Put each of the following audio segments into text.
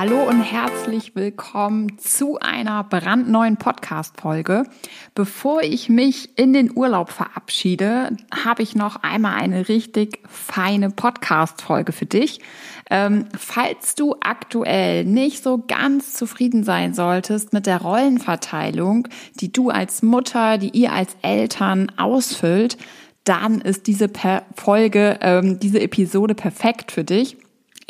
Hallo und herzlich willkommen zu einer brandneuen Podcast-Folge. Bevor ich mich in den Urlaub verabschiede, habe ich noch einmal eine richtig feine Podcast-Folge für dich. Ähm, falls du aktuell nicht so ganz zufrieden sein solltest mit der Rollenverteilung, die du als Mutter, die ihr als Eltern ausfüllt, dann ist diese Folge, ähm, diese Episode perfekt für dich.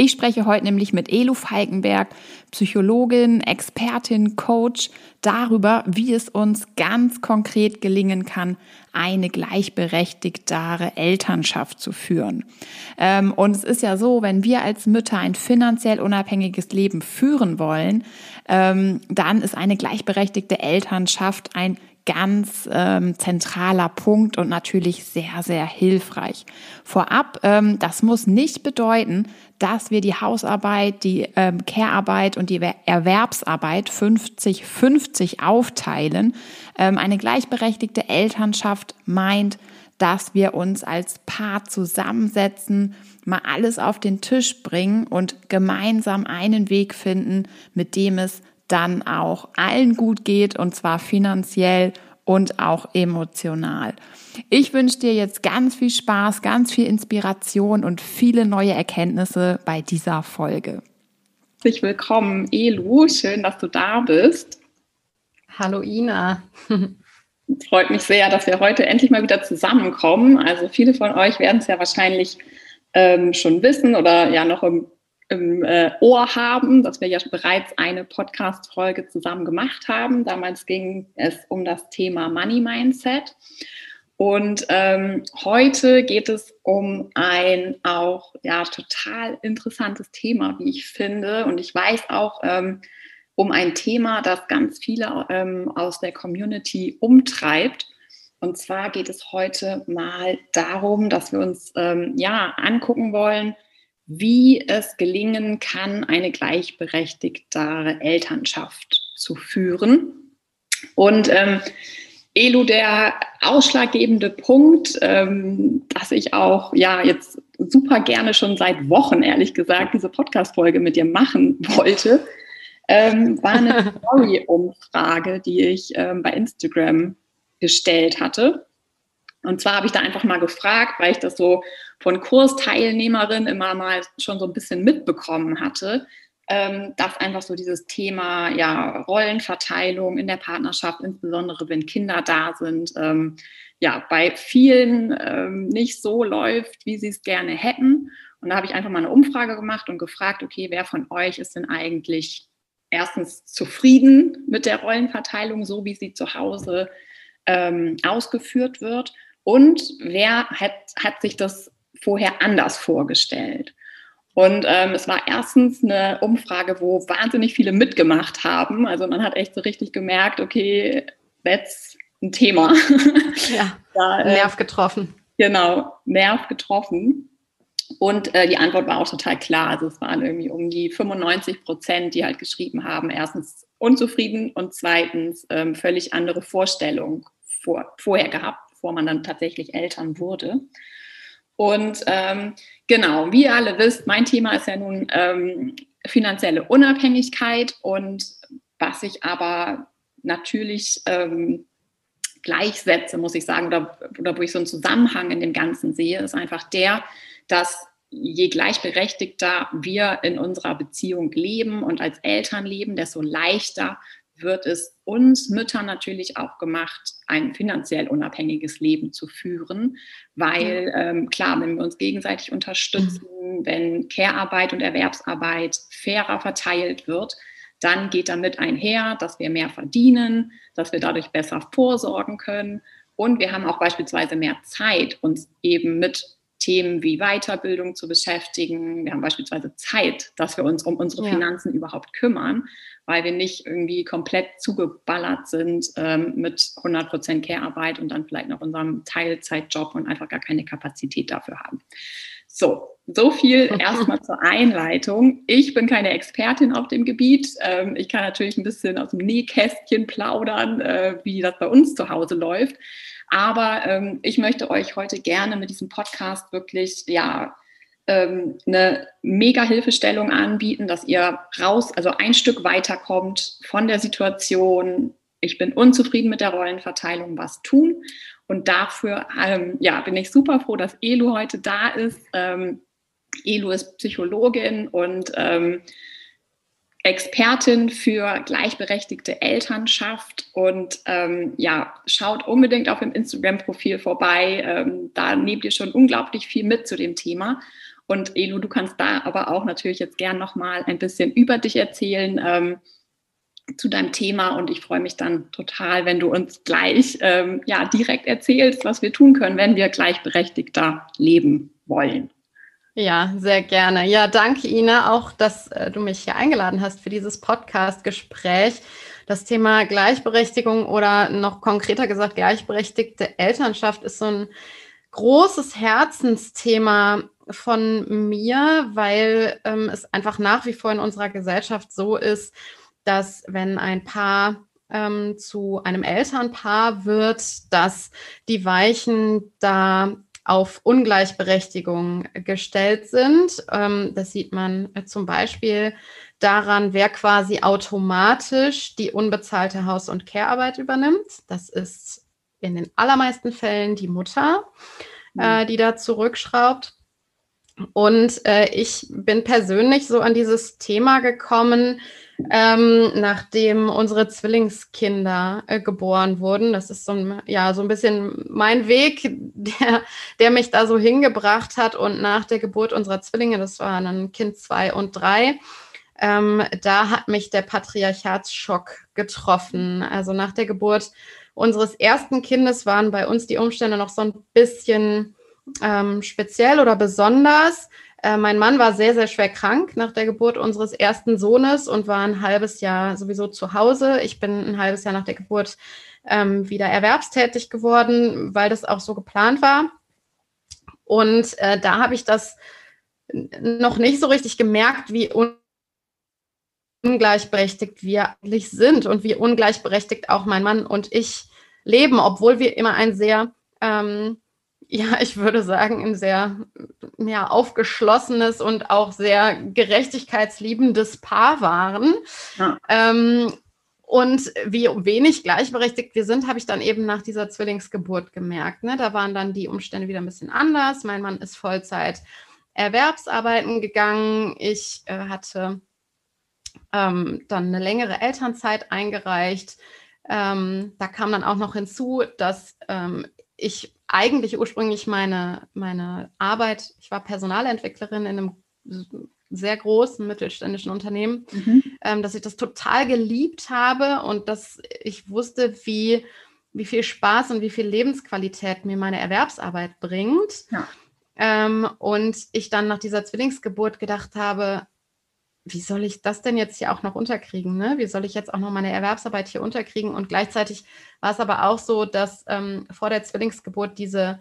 Ich spreche heute nämlich mit Elu Falkenberg, Psychologin, Expertin, Coach, darüber, wie es uns ganz konkret gelingen kann, eine gleichberechtigtere Elternschaft zu führen. Ähm, und es ist ja so, wenn wir als Mütter ein finanziell unabhängiges Leben führen wollen, ähm, dann ist eine gleichberechtigte Elternschaft ein ganz ähm, zentraler Punkt und natürlich sehr, sehr hilfreich. Vorab, ähm, das muss nicht bedeuten, dass wir die Hausarbeit, die ähm, Care-Arbeit und die Erwerbsarbeit 50-50 aufteilen. Ähm, eine gleichberechtigte Elternschaft meint, dass wir uns als Paar zusammensetzen, mal alles auf den Tisch bringen und gemeinsam einen Weg finden, mit dem es dann auch allen gut geht und zwar finanziell und auch emotional. Ich wünsche dir jetzt ganz viel Spaß, ganz viel Inspiration und viele neue Erkenntnisse bei dieser Folge. Herzlich willkommen, Elu. Schön, dass du da bist. Hallo, Ina. Freut mich sehr, dass wir heute endlich mal wieder zusammenkommen. Also viele von euch werden es ja wahrscheinlich ähm, schon wissen oder ja noch im im äh, Ohr haben, dass wir ja bereits eine Podcast-Folge zusammen gemacht haben. Damals ging es um das Thema Money Mindset. Und ähm, heute geht es um ein auch ja total interessantes Thema, wie ich finde. Und ich weiß auch ähm, um ein Thema, das ganz viele ähm, aus der Community umtreibt. Und zwar geht es heute mal darum, dass wir uns ähm, ja angucken wollen, wie es gelingen kann, eine gleichberechtigtere Elternschaft zu führen. Und ähm, Elu, der ausschlaggebende Punkt, ähm, dass ich auch ja jetzt super gerne schon seit Wochen, ehrlich gesagt, diese Podcast-Folge mit dir machen wollte, ähm, war eine Story-Umfrage, die ich ähm, bei Instagram gestellt hatte. Und zwar habe ich da einfach mal gefragt, weil ich das so von Kursteilnehmerinnen immer mal schon so ein bisschen mitbekommen hatte, ähm, dass einfach so dieses Thema ja, Rollenverteilung in der Partnerschaft, insbesondere wenn Kinder da sind, ähm, ja, bei vielen ähm, nicht so läuft, wie sie es gerne hätten. Und da habe ich einfach mal eine Umfrage gemacht und gefragt, okay, wer von euch ist denn eigentlich erstens zufrieden mit der Rollenverteilung, so wie sie zu Hause ähm, ausgeführt wird? Und wer hat, hat sich das vorher anders vorgestellt? Und ähm, es war erstens eine Umfrage, wo wahnsinnig viele mitgemacht haben. Also man hat echt so richtig gemerkt, okay, that's ein Thema. Ja, da, äh, Nerv getroffen. Genau, Nerv getroffen. Und äh, die Antwort war auch total klar. Also es waren irgendwie um die 95 Prozent, die halt geschrieben haben, erstens unzufrieden und zweitens ähm, völlig andere Vorstellungen vor, vorher gehabt bevor man dann tatsächlich Eltern wurde. Und ähm, genau, wie ihr alle wisst, mein Thema ist ja nun ähm, finanzielle Unabhängigkeit und was ich aber natürlich ähm, gleichsetze, muss ich sagen, oder, oder wo ich so einen Zusammenhang in dem Ganzen sehe, ist einfach der, dass je gleichberechtigter wir in unserer Beziehung leben und als Eltern leben, desto leichter wird es uns Müttern natürlich auch gemacht, ein finanziell unabhängiges Leben zu führen, weil ähm, klar, wenn wir uns gegenseitig unterstützen, mhm. wenn Care-Arbeit und Erwerbsarbeit fairer verteilt wird, dann geht damit einher, dass wir mehr verdienen, dass wir dadurch besser vorsorgen können. Und wir haben auch beispielsweise mehr Zeit, uns eben mit Themen wie Weiterbildung zu beschäftigen. Wir haben beispielsweise Zeit, dass wir uns um unsere ja. Finanzen überhaupt kümmern weil wir nicht irgendwie komplett zugeballert sind ähm, mit 100% Care-Arbeit und dann vielleicht noch unserem Teilzeitjob und einfach gar keine Kapazität dafür haben. So, so viel erstmal zur Einleitung. Ich bin keine Expertin auf dem Gebiet. Ähm, ich kann natürlich ein bisschen aus dem Nähkästchen plaudern, äh, wie das bei uns zu Hause läuft. Aber ähm, ich möchte euch heute gerne mit diesem Podcast wirklich, ja, ähm, eine mega Hilfestellung anbieten, dass ihr raus, also ein Stück weiterkommt von der Situation. Ich bin unzufrieden mit der Rollenverteilung, was tun? Und dafür ähm, ja, bin ich super froh, dass Elu heute da ist. Ähm, Elu ist Psychologin und ähm, Expertin für gleichberechtigte Elternschaft und ähm, ja, schaut unbedingt auf dem Instagram-Profil vorbei. Ähm, da nehmt ihr schon unglaublich viel mit zu dem Thema. Und Elu, du kannst da aber auch natürlich jetzt gern nochmal ein bisschen über dich erzählen ähm, zu deinem Thema. Und ich freue mich dann total, wenn du uns gleich ähm, ja, direkt erzählst, was wir tun können, wenn wir gleichberechtigter leben wollen. Ja, sehr gerne. Ja, danke Ina auch, dass äh, du mich hier eingeladen hast für dieses Podcast-Gespräch. Das Thema Gleichberechtigung oder noch konkreter gesagt gleichberechtigte Elternschaft ist so ein großes Herzensthema von mir, weil ähm, es einfach nach wie vor in unserer Gesellschaft so ist, dass wenn ein Paar ähm, zu einem Elternpaar wird, dass die Weichen da auf Ungleichberechtigung gestellt sind. Ähm, das sieht man zum Beispiel daran, wer quasi automatisch die unbezahlte Haus- und Care-Arbeit übernimmt. Das ist in den allermeisten Fällen die Mutter, äh, mhm. die da zurückschraubt. Und äh, ich bin persönlich so an dieses Thema gekommen, ähm, nachdem unsere Zwillingskinder äh, geboren wurden. Das ist so ein, ja, so ein bisschen mein Weg, der, der mich da so hingebracht hat. Und nach der Geburt unserer Zwillinge, das waren dann Kind zwei und drei, ähm, da hat mich der Patriarchatsschock getroffen. Also nach der Geburt unseres ersten Kindes waren bei uns die Umstände noch so ein bisschen ähm, speziell oder besonders. Äh, mein Mann war sehr, sehr schwer krank nach der Geburt unseres ersten Sohnes und war ein halbes Jahr sowieso zu Hause. Ich bin ein halbes Jahr nach der Geburt ähm, wieder erwerbstätig geworden, weil das auch so geplant war. Und äh, da habe ich das noch nicht so richtig gemerkt, wie ungleichberechtigt wir eigentlich sind und wie ungleichberechtigt auch mein Mann und ich leben, obwohl wir immer ein sehr ähm, ja, ich würde sagen, ein sehr ja, aufgeschlossenes und auch sehr gerechtigkeitsliebendes Paar waren. Ja. Ähm, und wie wenig gleichberechtigt wir sind, habe ich dann eben nach dieser Zwillingsgeburt gemerkt. Ne? Da waren dann die Umstände wieder ein bisschen anders. Mein Mann ist Vollzeit Erwerbsarbeiten gegangen. Ich äh, hatte ähm, dann eine längere Elternzeit eingereicht. Ähm, da kam dann auch noch hinzu, dass ähm, ich eigentlich ursprünglich meine, meine Arbeit, ich war Personalentwicklerin in einem sehr großen mittelständischen Unternehmen, mhm. ähm, dass ich das total geliebt habe und dass ich wusste, wie, wie viel Spaß und wie viel Lebensqualität mir meine Erwerbsarbeit bringt. Ja. Ähm, und ich dann nach dieser Zwillingsgeburt gedacht habe, wie soll ich das denn jetzt hier auch noch unterkriegen? Ne? Wie soll ich jetzt auch noch meine Erwerbsarbeit hier unterkriegen? Und gleichzeitig war es aber auch so, dass ähm, vor der Zwillingsgeburt diese,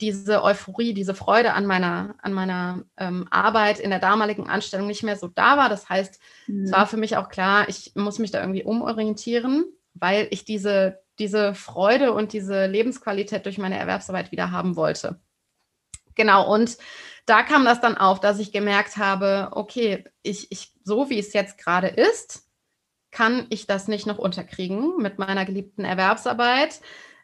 diese Euphorie, diese Freude an meiner, an meiner ähm, Arbeit in der damaligen Anstellung nicht mehr so da war. Das heißt, mhm. es war für mich auch klar, ich muss mich da irgendwie umorientieren, weil ich diese, diese Freude und diese Lebensqualität durch meine Erwerbsarbeit wieder haben wollte. Genau, und da kam das dann auf, dass ich gemerkt habe, okay, ich, ich, so wie es jetzt gerade ist, kann ich das nicht noch unterkriegen mit meiner geliebten Erwerbsarbeit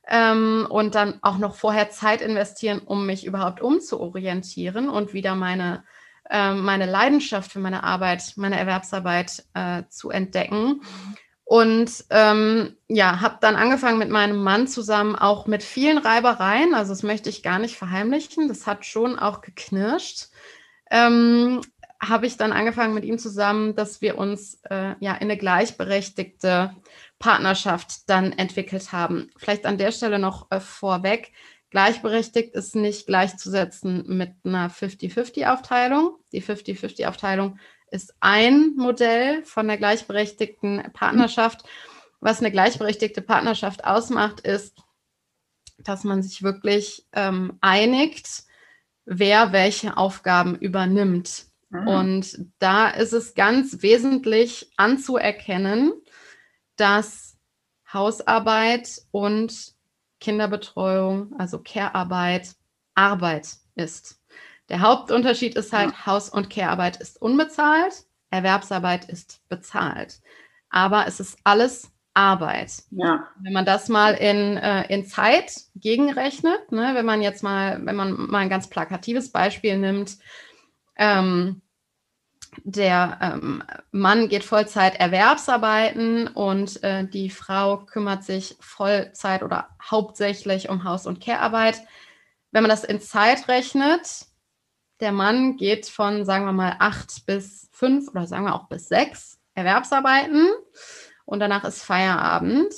ähm, und dann auch noch vorher Zeit investieren, um mich überhaupt umzuorientieren und wieder meine, äh, meine Leidenschaft für meine Arbeit, meine Erwerbsarbeit äh, zu entdecken. Und ähm, ja, habe dann angefangen mit meinem Mann zusammen auch mit vielen Reibereien. Also das möchte ich gar nicht verheimlichen. Das hat schon auch geknirscht. Ähm, habe ich dann angefangen mit ihm zusammen, dass wir uns äh, ja in eine gleichberechtigte Partnerschaft dann entwickelt haben. Vielleicht an der Stelle noch äh, vorweg. Gleichberechtigt ist nicht gleichzusetzen mit einer 50-50-Aufteilung. Die 50-50-Aufteilung ist ein Modell von der gleichberechtigten Partnerschaft. Was eine gleichberechtigte Partnerschaft ausmacht, ist, dass man sich wirklich ähm, einigt, wer welche Aufgaben übernimmt. Mhm. Und da ist es ganz wesentlich anzuerkennen, dass Hausarbeit und Kinderbetreuung, also Care-Arbeit, Arbeit ist. Der Hauptunterschied ist halt, ja. Haus- und Care-Arbeit ist unbezahlt, Erwerbsarbeit ist bezahlt. Aber es ist alles Arbeit. Ja. Wenn man das mal in, äh, in Zeit gegenrechnet, ne, wenn man jetzt mal, wenn man mal ein ganz plakatives Beispiel nimmt, ähm, der ähm, Mann geht Vollzeit Erwerbsarbeiten und äh, die Frau kümmert sich Vollzeit oder hauptsächlich um Haus- und Care-Arbeit. Wenn man das in Zeit rechnet, der Mann geht von, sagen wir mal, acht bis fünf oder sagen wir auch bis sechs Erwerbsarbeiten und danach ist Feierabend.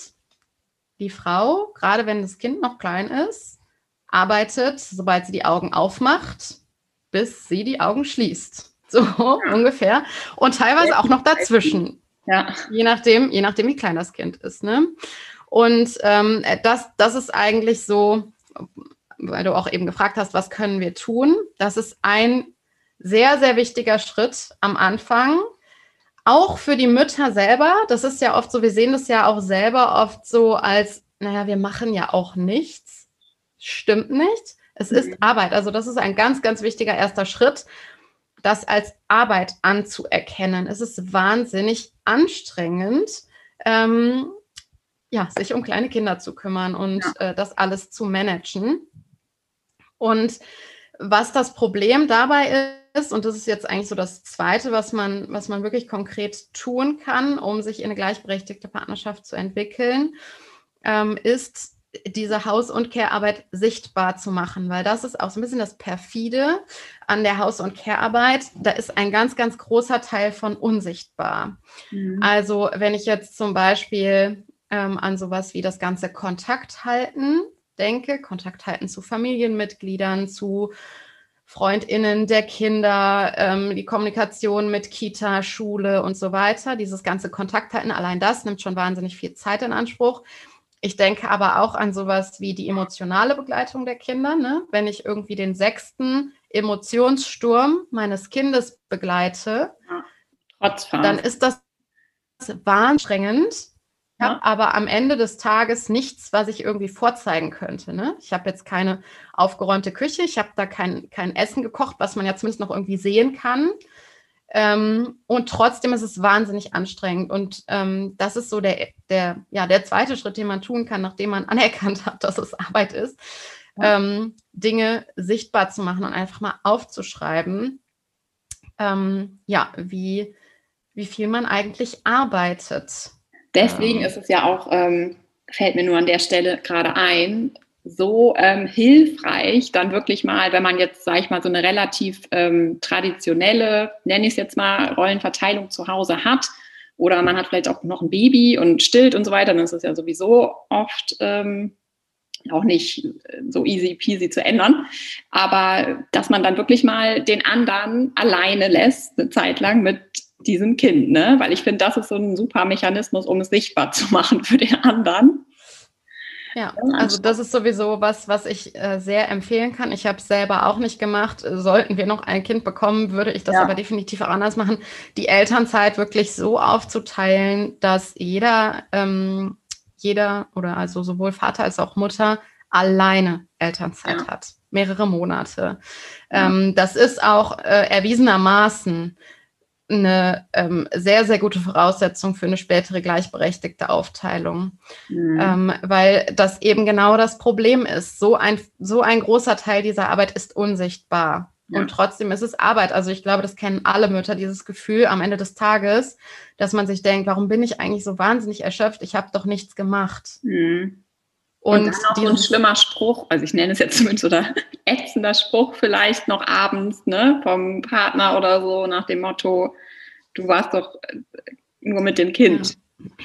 Die Frau, gerade wenn das Kind noch klein ist, arbeitet, sobald sie die Augen aufmacht, bis sie die Augen schließt. So ja. ungefähr. Und teilweise auch noch dazwischen. Ja. Je nachdem, je nachdem, wie klein das Kind ist. Ne? Und ähm, das, das ist eigentlich so, weil du auch eben gefragt hast, was können wir tun? Das ist ein sehr, sehr wichtiger Schritt am Anfang, auch für die Mütter selber, das ist ja oft so, wir sehen das ja auch selber oft so als, naja, wir machen ja auch nichts. Stimmt nicht. Es ist mhm. Arbeit. Also das ist ein ganz, ganz wichtiger erster Schritt, das als Arbeit anzuerkennen. Es ist wahnsinnig anstrengend, ähm, ja, sich um kleine Kinder zu kümmern und ja. äh, das alles zu managen. Und was das Problem dabei ist, und das ist jetzt eigentlich so das Zweite, was man, was man wirklich konkret tun kann, um sich in eine gleichberechtigte Partnerschaft zu entwickeln, ähm, ist diese Haus- und Care-Arbeit sichtbar zu machen, weil das ist auch so ein bisschen das Perfide an der Haus- und Care-Arbeit. Da ist ein ganz, ganz großer Teil von unsichtbar. Mhm. Also wenn ich jetzt zum Beispiel ähm, an sowas wie das ganze Kontakt halten denke, Kontakt halten zu Familienmitgliedern, zu FreundInnen der Kinder, ähm, die Kommunikation mit Kita, Schule und so weiter, dieses ganze Kontakthalten, allein das nimmt schon wahnsinnig viel Zeit in Anspruch. Ich denke aber auch an sowas wie die emotionale Begleitung der Kinder. Ne? Wenn ich irgendwie den sechsten Emotionssturm meines Kindes begleite, ja, dann ist das wahnsinnig ich habe aber am Ende des Tages nichts, was ich irgendwie vorzeigen könnte. Ne? Ich habe jetzt keine aufgeräumte Küche, ich habe da kein, kein Essen gekocht, was man ja zumindest noch irgendwie sehen kann. Ähm, und trotzdem ist es wahnsinnig anstrengend. Und ähm, das ist so der, der, ja, der zweite Schritt, den man tun kann, nachdem man anerkannt hat, dass es Arbeit ist, ja. ähm, Dinge sichtbar zu machen und einfach mal aufzuschreiben, ähm, ja, wie, wie viel man eigentlich arbeitet. Deswegen ist es ja auch, ähm, fällt mir nur an der Stelle gerade ein, so ähm, hilfreich, dann wirklich mal, wenn man jetzt, sage ich mal, so eine relativ ähm, traditionelle, nenne ich es jetzt mal, Rollenverteilung zu Hause hat, oder man hat vielleicht auch noch ein Baby und stillt und so weiter, dann ist es ja sowieso oft ähm, auch nicht so easy peasy zu ändern. Aber dass man dann wirklich mal den anderen alleine lässt, eine Zeit lang mit diesem Kind, ne? Weil ich finde, das ist so ein super Mechanismus, um es sichtbar zu machen für den anderen. Ja, also das ist sowieso was, was ich äh, sehr empfehlen kann. Ich habe es selber auch nicht gemacht. Sollten wir noch ein Kind bekommen, würde ich das ja. aber definitiv auch anders machen. Die Elternzeit wirklich so aufzuteilen, dass jeder, ähm, jeder oder also sowohl Vater als auch Mutter alleine Elternzeit ja. hat, mehrere Monate. Ja. Ähm, das ist auch äh, erwiesenermaßen eine ähm, sehr, sehr gute Voraussetzung für eine spätere gleichberechtigte Aufteilung, mhm. ähm, weil das eben genau das Problem ist. So ein, so ein großer Teil dieser Arbeit ist unsichtbar. Ja. Und trotzdem ist es Arbeit. Also ich glaube, das kennen alle Mütter, dieses Gefühl am Ende des Tages, dass man sich denkt, warum bin ich eigentlich so wahnsinnig erschöpft? Ich habe doch nichts gemacht. Mhm. Und, und auch ein schlimmer Spruch, also ich nenne es jetzt zumindest oder ätzender Spruch vielleicht noch abends, ne, vom Partner oder so, nach dem Motto, du warst doch äh, nur mit dem Kind.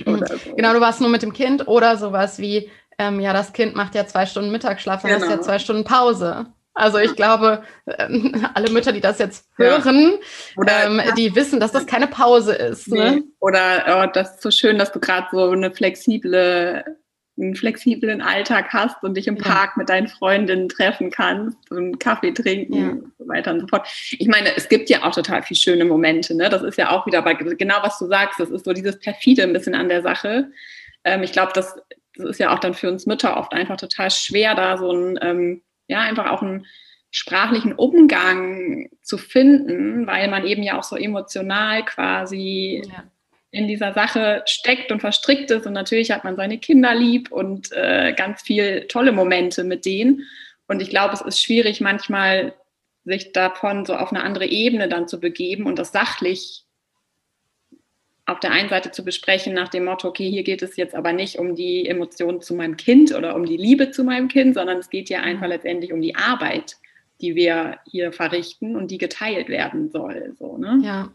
Ja. So. Genau, du warst nur mit dem Kind oder sowas wie, ähm, ja, das Kind macht ja zwei Stunden Mittagsschlaf, dann genau. hast ja zwei Stunden Pause. Also ich glaube, ähm, alle Mütter, die das jetzt hören, ja. Oder, ähm, die wissen, dass das keine Pause ist. Nee. Ne? Oder oh, das ist so schön, dass du gerade so eine flexible einen flexiblen Alltag hast und dich im Park mit deinen Freundinnen treffen kannst und Kaffee trinken ja. und so weiter und so fort. Ich meine, es gibt ja auch total viele schöne Momente. Ne? Das ist ja auch wieder bei genau was du sagst. Das ist so dieses perfide ein bisschen an der Sache. Ähm, ich glaube, das, das ist ja auch dann für uns Mütter oft einfach total schwer, da so ein, ähm, ja, einfach auch ein sprachlichen Umgang zu finden, weil man eben ja auch so emotional quasi ja. In dieser Sache steckt und verstrickt ist. Und natürlich hat man seine Kinder lieb und äh, ganz viel tolle Momente mit denen. Und ich glaube, es ist schwierig manchmal, sich davon so auf eine andere Ebene dann zu begeben und das sachlich auf der einen Seite zu besprechen nach dem Motto, okay, hier geht es jetzt aber nicht um die Emotionen zu meinem Kind oder um die Liebe zu meinem Kind, sondern es geht ja einfach letztendlich um die Arbeit die wir hier verrichten und die geteilt werden soll. So, ne? Ja,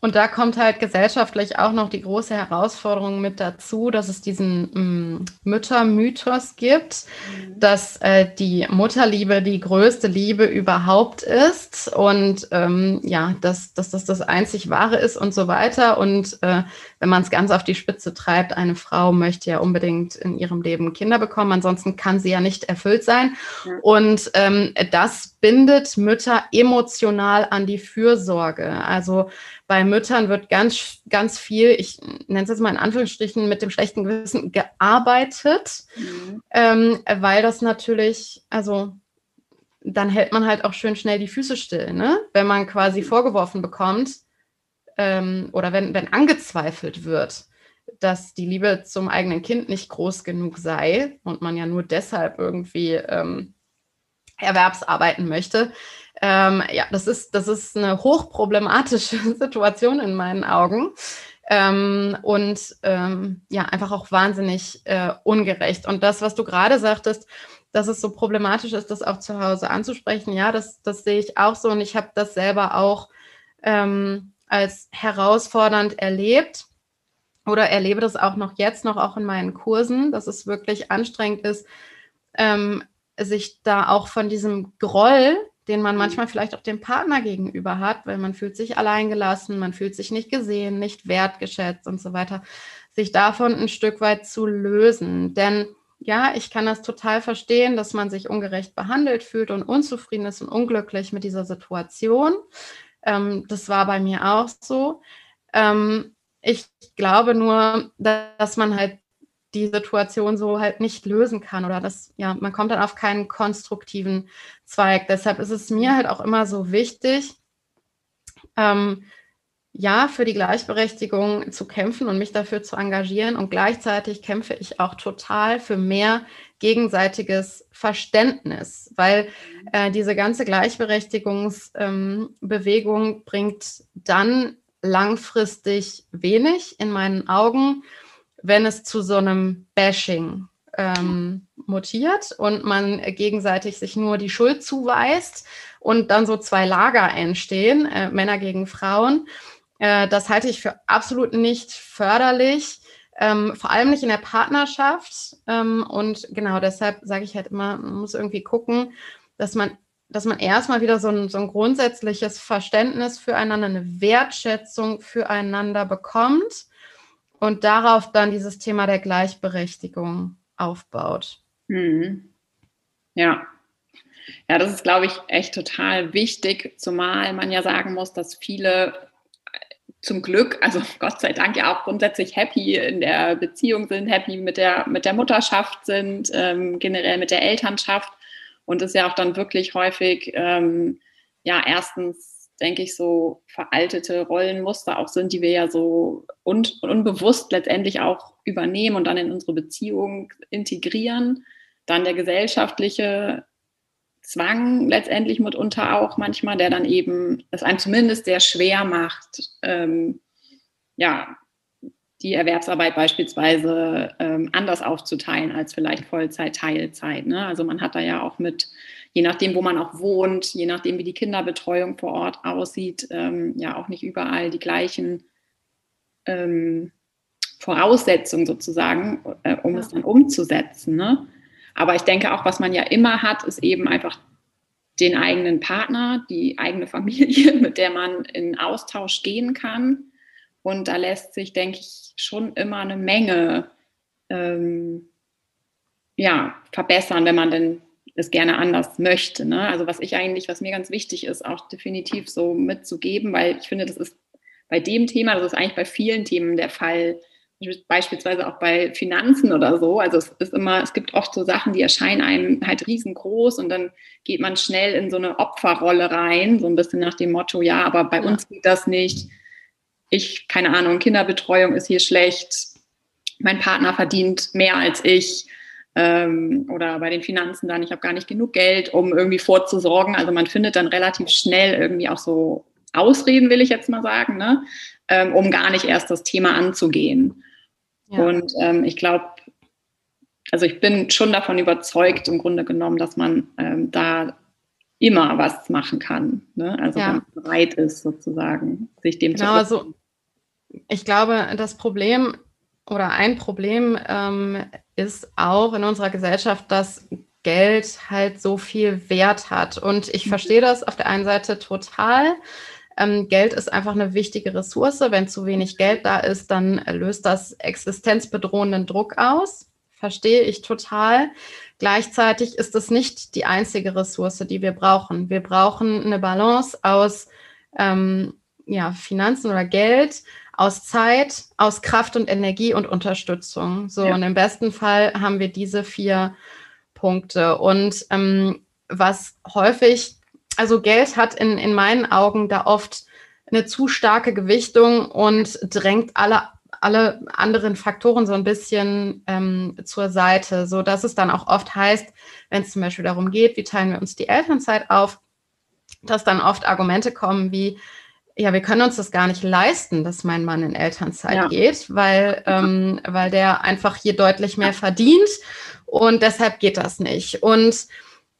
und da kommt halt gesellschaftlich auch noch die große Herausforderung mit dazu, dass es diesen mm, Müttermythos gibt, mhm. dass äh, die Mutterliebe die größte Liebe überhaupt ist und ähm, ja, dass, dass das das einzig Wahre ist und so weiter. Und äh, wenn man es ganz auf die Spitze treibt, eine Frau möchte ja unbedingt in ihrem Leben Kinder bekommen, ansonsten kann sie ja nicht erfüllt sein. Ja. Und ähm, das bindet Mütter emotional an die Fürsorge. Also bei Müttern wird ganz, ganz viel, ich nenne es jetzt mal in Anführungsstrichen, mit dem schlechten Gewissen gearbeitet, mhm. ähm, weil das natürlich, also dann hält man halt auch schön schnell die Füße still, ne? wenn man quasi mhm. vorgeworfen bekommt ähm, oder wenn, wenn angezweifelt wird dass die Liebe zum eigenen Kind nicht groß genug sei und man ja nur deshalb irgendwie ähm, Erwerbsarbeiten möchte. Ähm, ja, das ist, das ist eine hochproblematische Situation in meinen Augen. Ähm, und ähm, ja, einfach auch wahnsinnig äh, ungerecht. Und das, was du gerade sagtest, dass es so problematisch ist, das auch zu Hause anzusprechen, ja, das, das sehe ich auch so. Und ich habe das selber auch ähm, als herausfordernd erlebt oder erlebe das auch noch jetzt, noch auch in meinen Kursen, dass es wirklich anstrengend ist, ähm, sich da auch von diesem Groll, den man manchmal vielleicht auch dem Partner gegenüber hat, weil man fühlt sich alleingelassen, man fühlt sich nicht gesehen, nicht wertgeschätzt und so weiter, sich davon ein Stück weit zu lösen. Denn ja, ich kann das total verstehen, dass man sich ungerecht behandelt fühlt und unzufrieden ist und unglücklich mit dieser Situation. Ähm, das war bei mir auch so. Ähm, ich glaube nur, dass man halt die Situation so halt nicht lösen kann oder das, ja, man kommt dann auf keinen konstruktiven Zweig. Deshalb ist es mir halt auch immer so wichtig, ähm, ja, für die Gleichberechtigung zu kämpfen und mich dafür zu engagieren. Und gleichzeitig kämpfe ich auch total für mehr gegenseitiges Verständnis, weil äh, diese ganze Gleichberechtigungsbewegung ähm, bringt dann langfristig wenig in meinen Augen, wenn es zu so einem Bashing ähm, mutiert und man gegenseitig sich nur die Schuld zuweist und dann so zwei Lager entstehen, äh, Männer gegen Frauen. Äh, das halte ich für absolut nicht förderlich, ähm, vor allem nicht in der Partnerschaft. Ähm, und genau deshalb sage ich halt immer, man muss irgendwie gucken, dass man dass man erstmal wieder so ein, so ein grundsätzliches Verständnis füreinander, eine Wertschätzung füreinander bekommt und darauf dann dieses Thema der Gleichberechtigung aufbaut. Hm. Ja. Ja, das ist, glaube ich, echt total wichtig, zumal man ja sagen muss, dass viele zum Glück, also Gott sei Dank ja auch grundsätzlich happy in der Beziehung sind, happy mit der, mit der Mutterschaft sind, ähm, generell mit der Elternschaft und es ja auch dann wirklich häufig, ähm, ja, erstens denke ich, so veraltete Rollenmuster auch sind, die wir ja so un unbewusst letztendlich auch übernehmen und dann in unsere Beziehung integrieren. Dann der gesellschaftliche Zwang letztendlich mitunter auch manchmal, der dann eben es einem zumindest sehr schwer macht, ähm, ja, die Erwerbsarbeit beispielsweise ähm, anders aufzuteilen als vielleicht Vollzeit, Teilzeit. Ne? Also man hat da ja auch mit je nachdem, wo man auch wohnt, je nachdem, wie die Kinderbetreuung vor Ort aussieht, ähm, ja auch nicht überall die gleichen ähm, Voraussetzungen sozusagen, äh, um ja. es dann umzusetzen. Ne? Aber ich denke auch, was man ja immer hat, ist eben einfach den eigenen Partner, die eigene Familie, mit der man in Austausch gehen kann. Und da lässt sich, denke ich, schon immer eine Menge ähm, ja, verbessern, wenn man denn es gerne anders möchte. Ne? Also was ich eigentlich, was mir ganz wichtig ist, auch definitiv so mitzugeben, weil ich finde, das ist bei dem Thema, das ist eigentlich bei vielen Themen der Fall, beispielsweise auch bei Finanzen oder so. Also es ist immer, es gibt oft so Sachen, die erscheinen einem halt riesengroß und dann geht man schnell in so eine Opferrolle rein, so ein bisschen nach dem Motto, ja, aber bei ja. uns geht das nicht. Ich, keine Ahnung, Kinderbetreuung ist hier schlecht, mein Partner verdient mehr als ich ähm, oder bei den Finanzen dann, ich habe gar nicht genug Geld, um irgendwie vorzusorgen. Also man findet dann relativ schnell irgendwie auch so Ausreden, will ich jetzt mal sagen, ne? Ähm, um gar nicht erst das Thema anzugehen. Ja. Und ähm, ich glaube, also ich bin schon davon überzeugt, im Grunde genommen, dass man ähm, da immer was machen kann. Ne? Also ja. wenn man bereit ist, sozusagen, sich dem genau, zu also Ich glaube, das Problem oder ein Problem ähm, ist auch in unserer Gesellschaft, dass Geld halt so viel Wert hat. Und ich mhm. verstehe das auf der einen Seite total. Ähm, Geld ist einfach eine wichtige Ressource. Wenn zu wenig Geld da ist, dann löst das existenzbedrohenden Druck aus. Verstehe ich total. Gleichzeitig ist es nicht die einzige Ressource, die wir brauchen. Wir brauchen eine Balance aus ähm, ja, Finanzen oder Geld, aus Zeit, aus Kraft und Energie und Unterstützung. So, ja. und im besten Fall haben wir diese vier Punkte. Und ähm, was häufig also Geld hat in, in meinen Augen da oft eine zu starke Gewichtung und drängt alle, alle anderen Faktoren so ein bisschen ähm, zur Seite, so dass es dann auch oft heißt, wenn es zum Beispiel darum geht, wie teilen wir uns die Elternzeit auf, dass dann oft Argumente kommen wie, ja, wir können uns das gar nicht leisten, dass mein Mann in Elternzeit ja. geht, weil, ähm, weil der einfach hier deutlich mehr verdient und deshalb geht das nicht. Und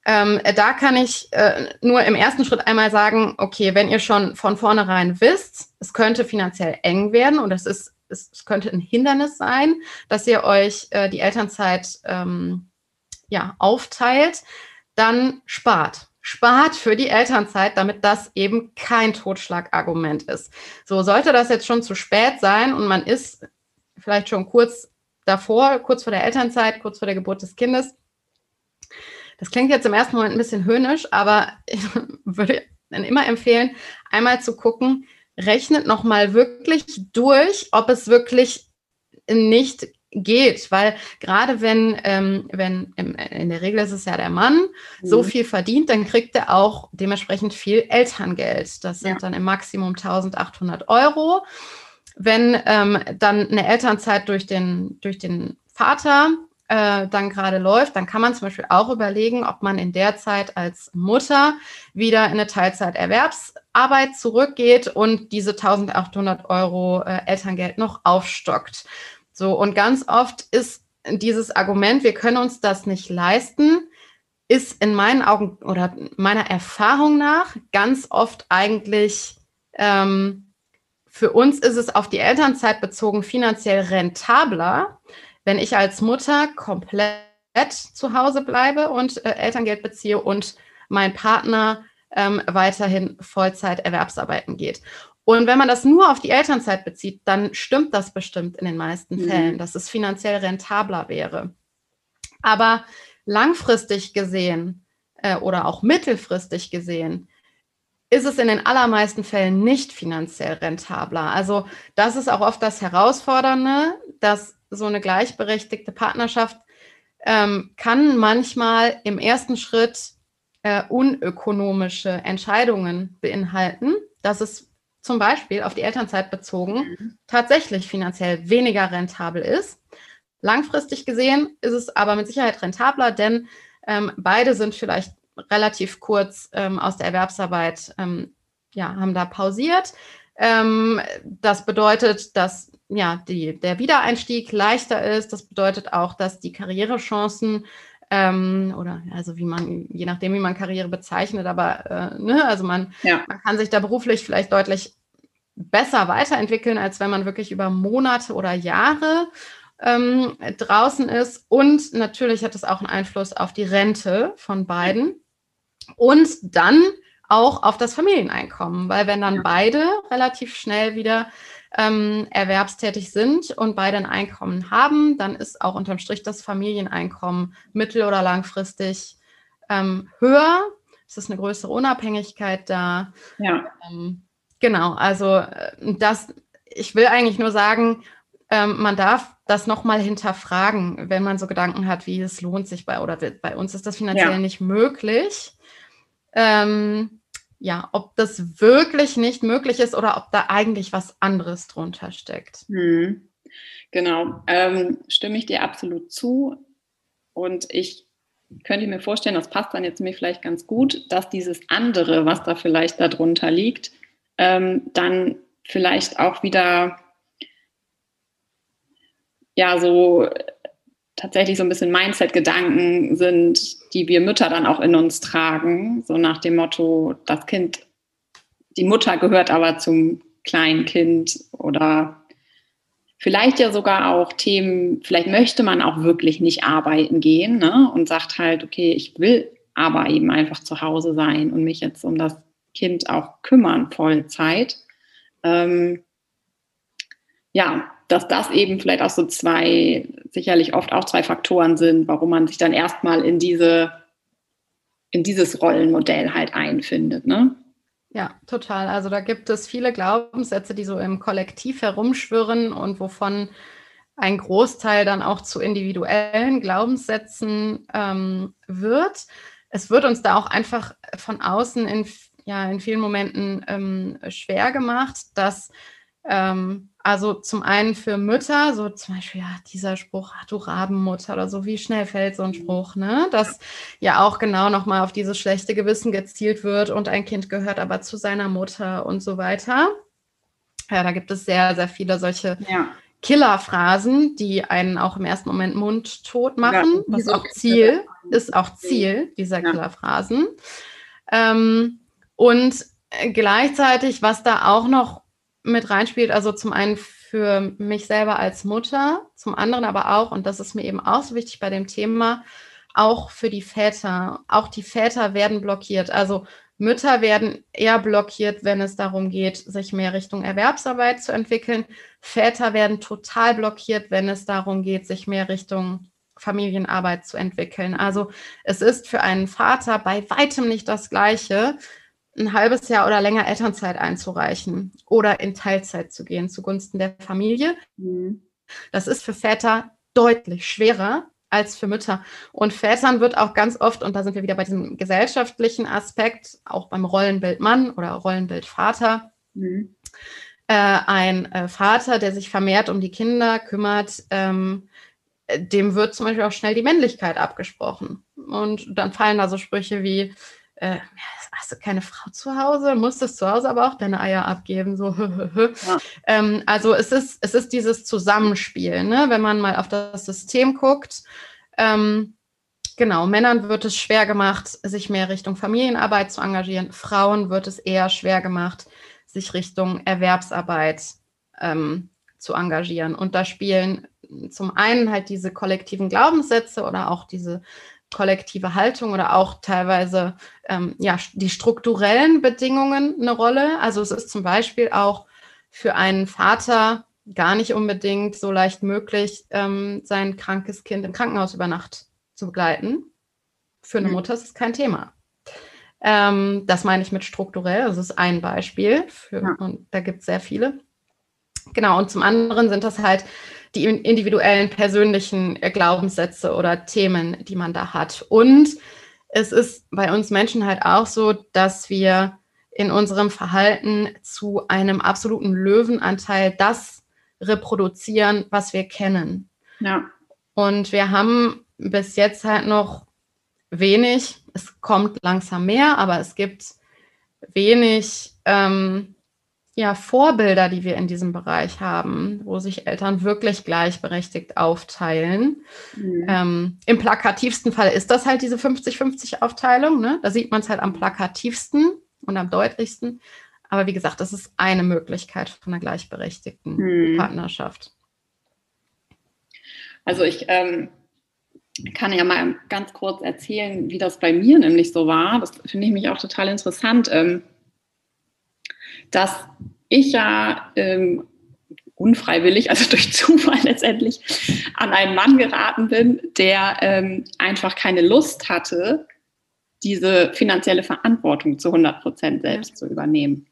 ähm, da kann ich äh, nur im ersten Schritt einmal sagen, okay, wenn ihr schon von vornherein wisst, es könnte finanziell eng werden und es ist, es, es könnte ein Hindernis sein, dass ihr euch äh, die Elternzeit ähm, ja, aufteilt, dann spart. Spart für die Elternzeit, damit das eben kein Totschlagargument ist. So sollte das jetzt schon zu spät sein und man ist vielleicht schon kurz davor, kurz vor der Elternzeit, kurz vor der Geburt des Kindes, das klingt jetzt im ersten Moment ein bisschen höhnisch, aber ich würde dann immer empfehlen, einmal zu gucken, rechnet nochmal wirklich durch, ob es wirklich nicht geht, weil gerade wenn, ähm, wenn im, in der Regel ist es ja der Mann mhm. so viel verdient, dann kriegt er auch dementsprechend viel Elterngeld. Das sind ja. dann im Maximum 1800 Euro. Wenn ähm, dann eine Elternzeit durch den, durch den Vater äh, dann gerade läuft, dann kann man zum Beispiel auch überlegen, ob man in der Zeit als Mutter wieder in eine Teilzeiterwerbsarbeit zurückgeht und diese 1800 Euro äh, Elterngeld noch aufstockt. So, und ganz oft ist dieses Argument, wir können uns das nicht leisten, ist in meinen Augen oder meiner Erfahrung nach ganz oft eigentlich ähm, für uns ist es auf die Elternzeit bezogen finanziell rentabler, wenn ich als Mutter komplett zu Hause bleibe und äh, Elterngeld beziehe und mein Partner ähm, weiterhin Vollzeit Erwerbsarbeiten geht. Und wenn man das nur auf die Elternzeit bezieht, dann stimmt das bestimmt in den meisten mhm. Fällen, dass es finanziell rentabler wäre. Aber langfristig gesehen äh, oder auch mittelfristig gesehen, ist es in den allermeisten Fällen nicht finanziell rentabler. Also das ist auch oft das Herausfordernde, dass so eine gleichberechtigte Partnerschaft ähm, kann manchmal im ersten Schritt äh, unökonomische Entscheidungen beinhalten, dass es zum Beispiel auf die Elternzeit bezogen mhm. tatsächlich finanziell weniger rentabel ist. Langfristig gesehen ist es aber mit Sicherheit rentabler, denn ähm, beide sind vielleicht relativ kurz ähm, aus der Erwerbsarbeit, ähm, ja, haben da pausiert. Ähm, das bedeutet, dass ja, die, der Wiedereinstieg leichter ist. Das bedeutet auch, dass die Karrierechancen ähm, oder also wie man, je nachdem, wie man Karriere bezeichnet, aber äh, ne, also man, ja. man kann sich da beruflich vielleicht deutlich besser weiterentwickeln, als wenn man wirklich über Monate oder Jahre ähm, draußen ist. Und natürlich hat es auch einen Einfluss auf die Rente von beiden. Und dann auch auf das Familieneinkommen, weil wenn dann beide relativ schnell wieder ähm, erwerbstätig sind und beide ein Einkommen haben, dann ist auch unterm Strich das Familieneinkommen mittel- oder langfristig ähm, höher. Es ist eine größere Unabhängigkeit da. Ja. Ähm, genau, also äh, das, ich will eigentlich nur sagen, ähm, man darf das nochmal hinterfragen, wenn man so Gedanken hat, wie es lohnt sich bei, oder bei uns ist das finanziell ja. nicht möglich. Ähm, ja, ob das wirklich nicht möglich ist oder ob da eigentlich was anderes drunter steckt. Hm. Genau, ähm, stimme ich dir absolut zu. Und ich könnte mir vorstellen, das passt dann jetzt mir vielleicht ganz gut, dass dieses andere, was da vielleicht darunter liegt, ähm, dann vielleicht auch wieder ja so tatsächlich so ein bisschen Mindset-Gedanken sind, die wir Mütter dann auch in uns tragen, so nach dem Motto, das Kind, die Mutter gehört aber zum kleinen Kind oder vielleicht ja sogar auch Themen, vielleicht möchte man auch wirklich nicht arbeiten gehen ne? und sagt halt, okay, ich will aber eben einfach zu Hause sein und mich jetzt um das Kind auch kümmern, Vollzeit. Ähm, ja, dass das eben vielleicht auch so zwei, sicherlich oft auch zwei Faktoren sind, warum man sich dann erstmal in diese, in dieses Rollenmodell halt einfindet, ne? Ja, total. Also da gibt es viele Glaubenssätze, die so im Kollektiv herumschwirren und wovon ein Großteil dann auch zu individuellen Glaubenssätzen ähm, wird. Es wird uns da auch einfach von außen in, ja, in vielen Momenten ähm, schwer gemacht, dass ähm, also zum einen für Mütter, so zum Beispiel ja, dieser Spruch, ach du Rabenmutter oder so, wie schnell fällt so ein Spruch, ne? Dass ja auch genau nochmal auf dieses schlechte Gewissen gezielt wird und ein Kind gehört aber zu seiner Mutter und so weiter. Ja, da gibt es sehr, sehr viele solche ja. Killerphrasen, die einen auch im ersten Moment mundtot machen, ja, was auch Ziel ist, auch Ziel dieser ja. Killerphrasen. Ähm, und gleichzeitig, was da auch noch mit reinspielt. Also zum einen für mich selber als Mutter, zum anderen aber auch, und das ist mir eben auch so wichtig bei dem Thema, auch für die Väter. Auch die Väter werden blockiert. Also Mütter werden eher blockiert, wenn es darum geht, sich mehr Richtung Erwerbsarbeit zu entwickeln. Väter werden total blockiert, wenn es darum geht, sich mehr Richtung Familienarbeit zu entwickeln. Also es ist für einen Vater bei weitem nicht das Gleiche, ein halbes Jahr oder länger Elternzeit einzureichen oder in Teilzeit zu gehen zugunsten der Familie. Mhm. Das ist für Väter deutlich schwerer als für Mütter. Und Vätern wird auch ganz oft, und da sind wir wieder bei diesem gesellschaftlichen Aspekt, auch beim Rollenbild Mann oder Rollenbild Vater, mhm. äh, ein äh, Vater, der sich vermehrt um die Kinder kümmert, ähm, dem wird zum Beispiel auch schnell die Männlichkeit abgesprochen. Und dann fallen da so Sprüche wie, äh, hast du keine Frau zu Hause, musstest zu Hause aber auch deine Eier abgeben. So. Ja. Ähm, also es ist, es ist dieses Zusammenspiel, ne? wenn man mal auf das System guckt. Ähm, genau, Männern wird es schwer gemacht, sich mehr Richtung Familienarbeit zu engagieren. Frauen wird es eher schwer gemacht, sich Richtung Erwerbsarbeit ähm, zu engagieren. Und da spielen zum einen halt diese kollektiven Glaubenssätze oder auch diese kollektive Haltung oder auch teilweise ähm, ja, die strukturellen Bedingungen eine Rolle. Also es ist zum Beispiel auch für einen Vater gar nicht unbedingt so leicht möglich, ähm, sein krankes Kind im Krankenhaus über Nacht zu begleiten. Für eine mhm. Mutter ist es kein Thema. Ähm, das meine ich mit strukturell. Das ist ein Beispiel. Für, ja. Und da gibt es sehr viele. Genau, und zum anderen sind das halt die individuellen persönlichen äh, Glaubenssätze oder Themen, die man da hat. Und es ist bei uns Menschen halt auch so, dass wir in unserem Verhalten zu einem absoluten Löwenanteil das reproduzieren, was wir kennen. Ja. Und wir haben bis jetzt halt noch wenig, es kommt langsam mehr, aber es gibt wenig ähm, ja, Vorbilder, die wir in diesem Bereich haben, wo sich Eltern wirklich gleichberechtigt aufteilen. Mhm. Ähm, Im plakativsten Fall ist das halt diese 50-50-Aufteilung. Ne? Da sieht man es halt am plakativsten und am deutlichsten. Aber wie gesagt, das ist eine Möglichkeit von einer gleichberechtigten mhm. Partnerschaft. Also ich ähm, kann ja mal ganz kurz erzählen, wie das bei mir nämlich so war. Das finde ich mich auch total interessant. Ähm, dass ich ja ähm, unfreiwillig, also durch Zufall letztendlich, an einen Mann geraten bin, der ähm, einfach keine Lust hatte, diese finanzielle Verantwortung zu 100 Prozent selbst ja. zu übernehmen.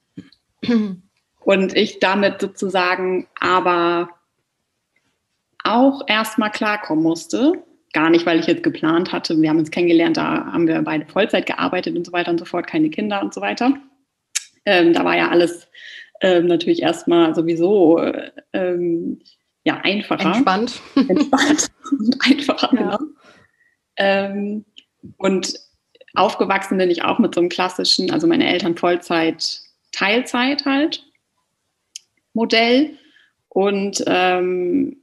Und ich damit sozusagen aber auch erstmal klarkommen musste. Gar nicht, weil ich jetzt geplant hatte. Wir haben uns kennengelernt, da haben wir beide Vollzeit gearbeitet und so weiter und so fort, keine Kinder und so weiter. Ähm, da war ja alles ähm, natürlich erstmal sowieso ähm, ja, einfacher. Entspannt. Entspannt und einfacher, ja. genau. Ähm, und aufgewachsen bin ich auch mit so einem klassischen, also meine Eltern Vollzeit, Teilzeit halt, Modell. Und ähm,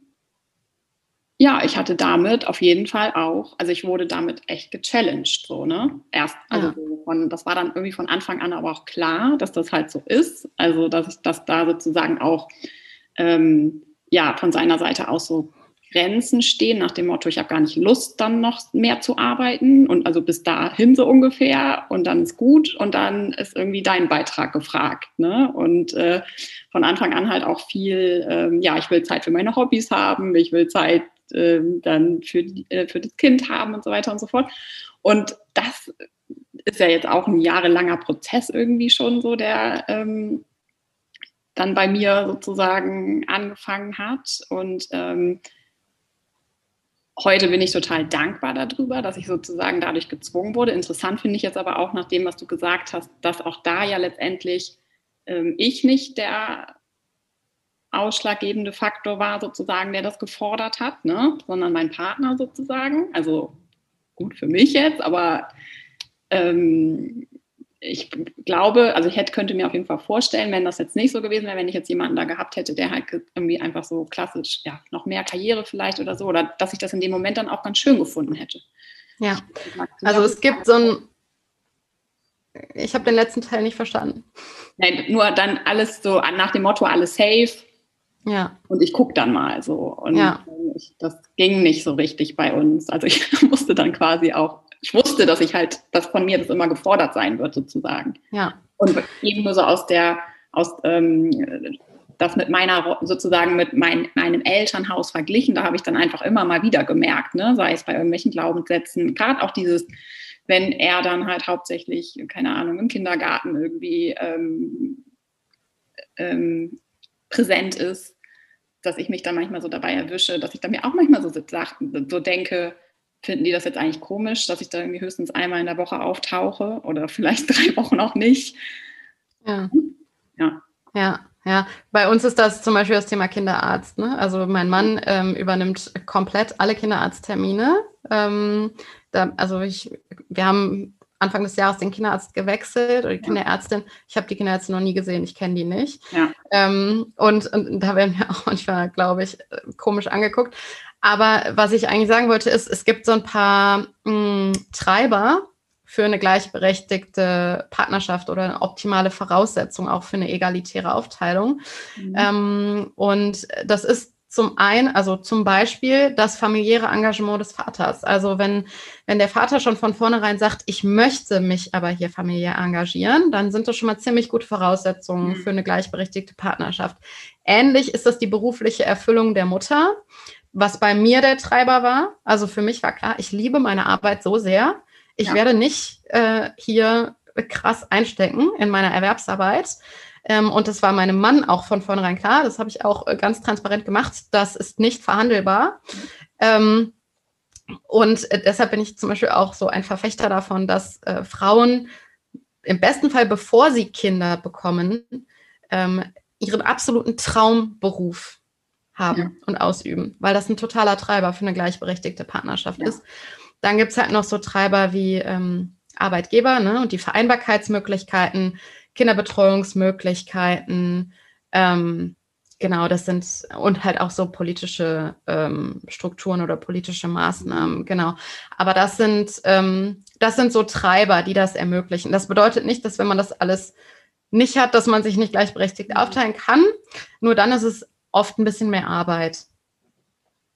ja, ich hatte damit auf jeden Fall auch, also ich wurde damit echt gechallenged, so, ne? Erst, also ja. von, das war dann irgendwie von Anfang an aber auch klar, dass das halt so ist. Also, dass dass da sozusagen auch, ähm, ja, von seiner Seite aus so Grenzen stehen, nach dem Motto, ich habe gar nicht Lust, dann noch mehr zu arbeiten und also bis dahin so ungefähr und dann ist gut und dann ist irgendwie dein Beitrag gefragt. Ne? Und äh, von Anfang an halt auch viel, ähm, ja, ich will Zeit für meine Hobbys haben, ich will Zeit äh, dann für, äh, für das Kind haben und so weiter und so fort. Und das ist ja jetzt auch ein jahrelanger Prozess irgendwie schon so, der ähm, dann bei mir sozusagen angefangen hat und ähm, heute bin ich total dankbar darüber, dass ich sozusagen dadurch gezwungen wurde. Interessant finde ich jetzt aber auch nach dem, was du gesagt hast, dass auch da ja letztendlich ähm, ich nicht der ausschlaggebende Faktor war, sozusagen, der das gefordert hat, ne? sondern mein Partner sozusagen. Also gut für mich jetzt, aber ähm, ich glaube, also ich hätte, könnte mir auf jeden Fall vorstellen, wenn das jetzt nicht so gewesen wäre, wenn ich jetzt jemanden da gehabt hätte, der halt irgendwie einfach so klassisch, ja, noch mehr Karriere vielleicht oder so, oder dass ich das in dem Moment dann auch ganz schön gefunden hätte. Ja, also es gibt so ein, ich habe den letzten Teil nicht verstanden. Nein, nur dann alles so nach dem Motto, alles safe. Ja. Und ich gucke dann mal so. Und ja. ich, das ging nicht so richtig bei uns. Also ich musste dann quasi auch ich wusste, dass ich halt, dass von mir das immer gefordert sein wird, sozusagen. Ja. Und eben nur so aus der, aus, ähm, das mit meiner, sozusagen mit mein, meinem Elternhaus verglichen, da habe ich dann einfach immer mal wieder gemerkt, ne, sei es bei irgendwelchen Glaubenssätzen, gerade auch dieses, wenn er dann halt hauptsächlich, keine Ahnung, im Kindergarten irgendwie ähm, ähm, präsent ist, dass ich mich dann manchmal so dabei erwische, dass ich dann mir auch manchmal so, so denke, finden die das jetzt eigentlich komisch, dass ich da irgendwie höchstens einmal in der Woche auftauche oder vielleicht drei Wochen auch nicht. Ja. Ja. Ja. Ja, bei uns ist das zum Beispiel das Thema Kinderarzt. Ne? Also mein Mann ähm, übernimmt komplett alle Kinderarzttermine. Ähm, da, also ich, wir haben Anfang des Jahres den Kinderarzt gewechselt oder die Kinderärztin. Ich habe die Kinderärztin noch nie gesehen, ich kenne die nicht. Ja. Ähm, und, und, da werden wir auch manchmal, glaube ich, komisch angeguckt. Aber was ich eigentlich sagen wollte, ist, es gibt so ein paar mh, hm, Treiber für eine gleichberechtigte Partnerschaft oder eine optimale Voraussetzung auch für eine egalitäre Aufteilung. Mhm. Ähm, und das ist zum einen, also zum Beispiel das familiäre Engagement des Vaters. Also wenn, wenn der Vater schon von vornherein sagt, ich möchte mich aber hier familiär engagieren, dann sind das schon mal ziemlich gute Voraussetzungen mhm. für eine gleichberechtigte Partnerschaft. Ähnlich ist das die berufliche Erfüllung der Mutter was bei mir der Treiber war. Also für mich war klar, ich liebe meine Arbeit so sehr. Ich ja. werde nicht äh, hier krass einstecken in meiner Erwerbsarbeit. Ähm, und das war meinem Mann auch von vornherein klar. Das habe ich auch äh, ganz transparent gemacht. Das ist nicht verhandelbar. Ähm, und äh, deshalb bin ich zum Beispiel auch so ein Verfechter davon, dass äh, Frauen im besten Fall, bevor sie Kinder bekommen, ähm, ihren absoluten Traumberuf haben ja. und ausüben, weil das ein totaler Treiber für eine gleichberechtigte Partnerschaft ja. ist. Dann gibt es halt noch so Treiber wie ähm, Arbeitgeber ne, und die Vereinbarkeitsmöglichkeiten, Kinderbetreuungsmöglichkeiten, ähm, genau, das sind und halt auch so politische ähm, Strukturen oder politische Maßnahmen, genau. Aber das sind, ähm, das sind so Treiber, die das ermöglichen. Das bedeutet nicht, dass wenn man das alles nicht hat, dass man sich nicht gleichberechtigt aufteilen kann. Nur dann ist es oft ein bisschen mehr Arbeit.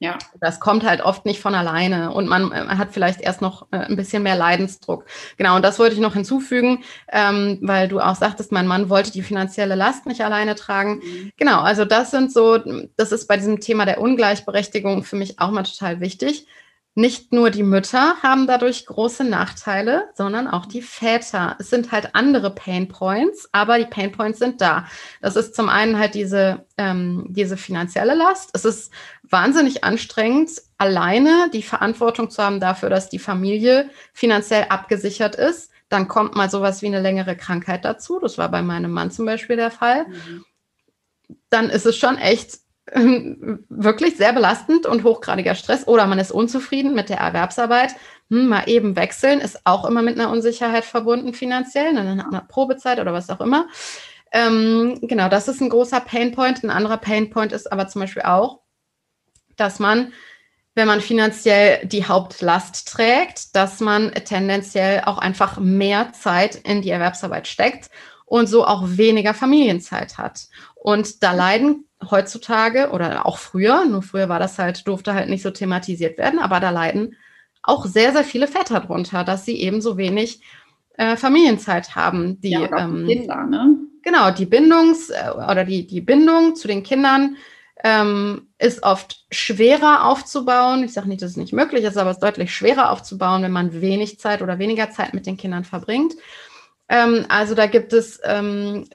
Ja. Das kommt halt oft nicht von alleine und man äh, hat vielleicht erst noch äh, ein bisschen mehr Leidensdruck. Genau, und das wollte ich noch hinzufügen, ähm, weil du auch sagtest, mein Mann wollte die finanzielle Last nicht alleine tragen. Mhm. Genau, also das sind so, das ist bei diesem Thema der Ungleichberechtigung für mich auch mal total wichtig. Nicht nur die Mütter haben dadurch große Nachteile, sondern auch die Väter. Es sind halt andere Pain Points, aber die Pain Points sind da. Das ist zum einen halt diese, ähm, diese finanzielle Last. Es ist wahnsinnig anstrengend, alleine die Verantwortung zu haben dafür, dass die Familie finanziell abgesichert ist. Dann kommt mal sowas wie eine längere Krankheit dazu. Das war bei meinem Mann zum Beispiel der Fall. Mhm. Dann ist es schon echt wirklich sehr belastend und hochgradiger Stress oder man ist unzufrieden mit der Erwerbsarbeit. Hm, mal eben wechseln ist auch immer mit einer Unsicherheit verbunden finanziell, in einer Probezeit oder was auch immer. Ähm, genau, das ist ein großer Painpoint. Ein anderer Painpoint ist aber zum Beispiel auch, dass man, wenn man finanziell die Hauptlast trägt, dass man tendenziell auch einfach mehr Zeit in die Erwerbsarbeit steckt und so auch weniger Familienzeit hat. Und da leiden heutzutage oder auch früher, nur früher war das halt, durfte halt nicht so thematisiert werden, aber da leiden auch sehr, sehr viele Väter drunter, dass sie eben so wenig äh, Familienzeit haben. Die, ja, ähm, Kinder, ne? Genau, die Bindungs- äh, oder die, die Bindung zu den Kindern ähm, ist oft schwerer aufzubauen. Ich sage nicht, dass es nicht möglich ist, aber es ist deutlich schwerer aufzubauen, wenn man wenig Zeit oder weniger Zeit mit den Kindern verbringt. Ähm, also da gibt es ähm,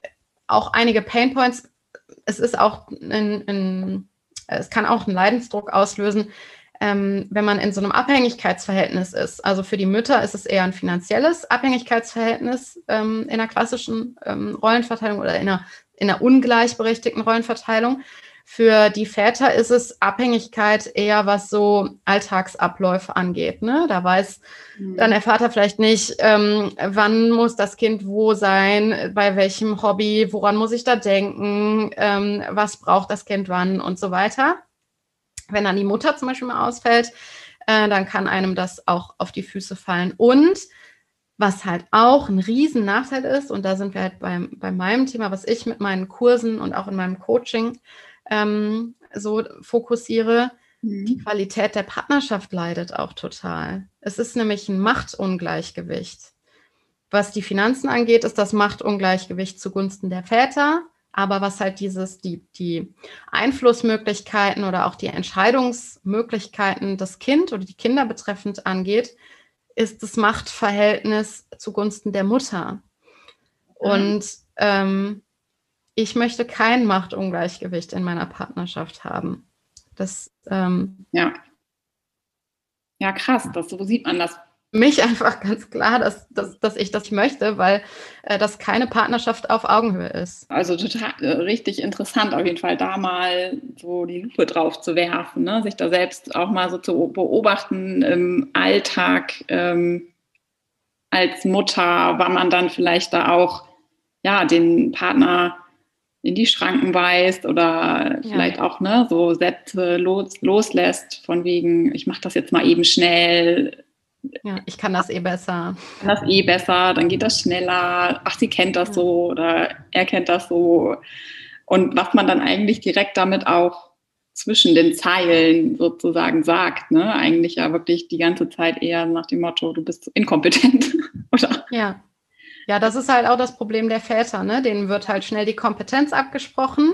auch einige Painpoints, es ist auch ein, ein, es kann auch einen Leidensdruck auslösen, ähm, wenn man in so einem Abhängigkeitsverhältnis ist. Also für die Mütter ist es eher ein finanzielles Abhängigkeitsverhältnis ähm, in einer klassischen ähm, Rollenverteilung oder in einer, in einer ungleichberechtigten Rollenverteilung. Für die Väter ist es Abhängigkeit eher, was so Alltagsabläufe angeht. Ne? Da weiß mhm. dann der Vater vielleicht nicht, ähm, wann muss das Kind wo sein, bei welchem Hobby, woran muss ich da denken, ähm, was braucht das Kind wann und so weiter. Wenn dann die Mutter zum Beispiel mal ausfällt, äh, dann kann einem das auch auf die Füße fallen. Und was halt auch ein riesen Nachteil ist, und da sind wir halt beim, bei meinem Thema, was ich mit meinen Kursen und auch in meinem Coaching ähm, so fokussiere, mhm. die Qualität der Partnerschaft leidet auch total. Es ist nämlich ein Machtungleichgewicht. Was die Finanzen angeht, ist das Machtungleichgewicht zugunsten der Väter. Aber was halt dieses, die, die Einflussmöglichkeiten oder auch die Entscheidungsmöglichkeiten des Kind oder die Kinder betreffend angeht, ist das Machtverhältnis zugunsten der Mutter. Und ähm, ich möchte kein Machtungleichgewicht in meiner Partnerschaft haben. Das, ähm, ja. Ja, krass, das, so sieht man das. Mich einfach ganz klar, dass, dass, dass ich das möchte, weil äh, das keine Partnerschaft auf Augenhöhe ist. Also total äh, richtig interessant, auf jeden Fall da mal so die Lupe drauf zu werfen, ne? sich da selbst auch mal so zu beobachten im Alltag ähm, als Mutter, wann man dann vielleicht da auch ja den Partner in die Schranken weist oder ja. vielleicht auch ne, so Sätze los, loslässt von wegen, ich mache das jetzt mal eben schnell. Ja, ich kann das eh besser. Ich kann das eh besser, dann geht das schneller. Ach, sie kennt das ja. so oder er kennt das so. Und was man dann eigentlich direkt damit auch zwischen den Zeilen sozusagen sagt, ne? Eigentlich ja wirklich die ganze Zeit eher nach dem Motto, du bist inkompetent, oder? Ja. Ja, das ist halt auch das Problem der Väter. Ne? Denen wird halt schnell die Kompetenz abgesprochen,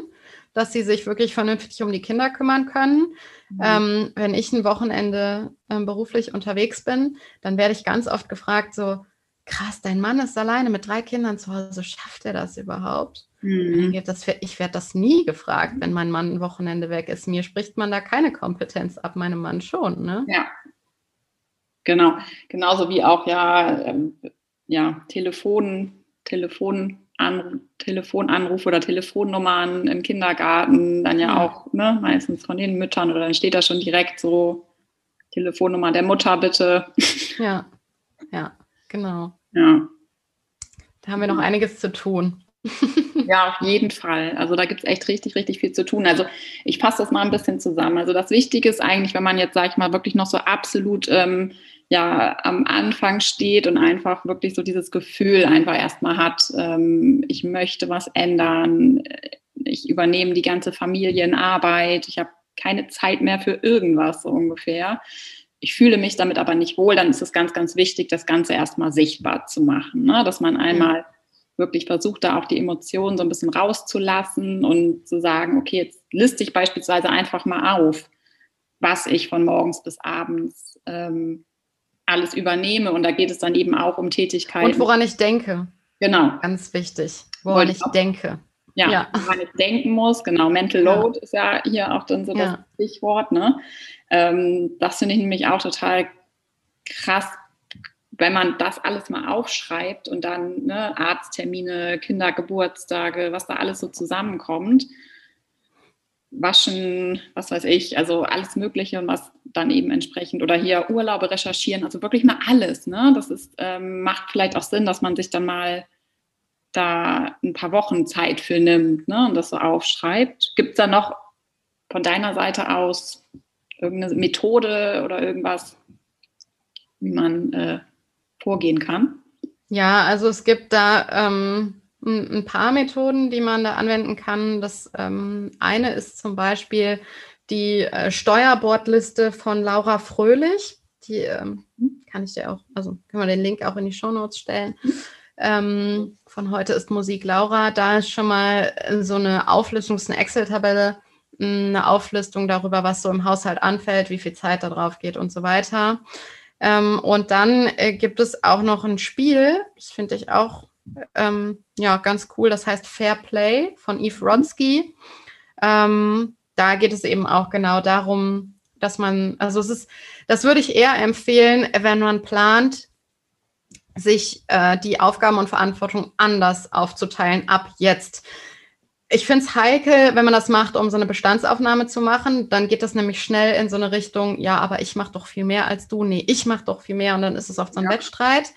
dass sie sich wirklich vernünftig um die Kinder kümmern können. Mhm. Ähm, wenn ich ein Wochenende ähm, beruflich unterwegs bin, dann werde ich ganz oft gefragt, so, krass, dein Mann ist alleine mit drei Kindern zu Hause, schafft er das überhaupt? Mhm. ich werde das nie gefragt, wenn mein Mann ein Wochenende weg ist. Mir spricht man da keine Kompetenz ab, meinem Mann schon. Ne? Ja, Genau, genauso wie auch ja ähm, ja, Telefon, Telefon, An, Telefonanruf oder Telefonnummern im Kindergarten, dann ja auch ne, meistens von den Müttern oder dann steht da schon direkt so Telefonnummer der Mutter bitte. Ja, ja, genau. Ja. Da haben wir noch einiges zu tun. Ja, auf jeden Fall. Also da gibt es echt richtig, richtig viel zu tun. Also ich fasse das mal ein bisschen zusammen. Also das Wichtige ist eigentlich, wenn man jetzt, sag ich mal, wirklich noch so absolut ähm, ja am Anfang steht und einfach wirklich so dieses Gefühl einfach erstmal hat, ähm, ich möchte was ändern, ich übernehme die ganze Familienarbeit, ich habe keine Zeit mehr für irgendwas so ungefähr. Ich fühle mich damit aber nicht wohl, dann ist es ganz, ganz wichtig, das Ganze erstmal sichtbar zu machen, ne? dass man einmal wirklich versucht, da auch die Emotionen so ein bisschen rauszulassen und zu sagen, okay, jetzt liste ich beispielsweise einfach mal auf, was ich von morgens bis abends ähm, alles übernehme. Und da geht es dann eben auch um Tätigkeiten. Und woran ich denke. Genau. Ganz wichtig. Woran ich, ich denke. Ja, ja, woran ich denken muss. Genau, Mental Load ja. ist ja hier auch dann so das ja. Stichwort. Ne? Ähm, das finde ich nämlich auch total krass, wenn man das alles mal aufschreibt und dann ne, Arzttermine, Kindergeburtstage, was da alles so zusammenkommt. Waschen, was weiß ich, also alles Mögliche und was dann eben entsprechend oder hier Urlaube recherchieren, also wirklich mal alles. Ne? Das ist, ähm, macht vielleicht auch Sinn, dass man sich dann mal da ein paar Wochen Zeit für nimmt ne? und das so aufschreibt. Gibt es da noch von deiner Seite aus irgendeine Methode oder irgendwas, wie man äh, vorgehen kann? Ja, also es gibt da ähm, ein, paar Methoden, die man da anwenden kann. Das ähm, eine ist zum Beispiel die äh, Steuerbordliste von Laura Fröhlich. Die ähm, kann ich dir auch, also können wir den Link auch in die Show Notes stellen. Ähm, von heute ist Musik Laura. Da ist schon mal so eine Auflistung, eine Excel-Tabelle, eine Auflistung darüber, was so im Haushalt anfällt, wie viel Zeit da drauf geht und so weiter. Ähm, und dann äh, gibt es auch noch ein Spiel, das finde ich auch ähm, ja, ganz cool, das heißt Fair Play von Eve Rodsky. Ähm, da geht es eben auch genau darum, dass man, also es ist, das würde ich eher empfehlen, wenn man plant, sich äh, die Aufgaben und Verantwortung anders aufzuteilen ab jetzt ich finde es heikel, wenn man das macht, um so eine Bestandsaufnahme zu machen. Dann geht das nämlich schnell in so eine Richtung, ja, aber ich mache doch viel mehr als du. Nee, ich mache doch viel mehr und dann ist es oft so ein ja. Wettstreit.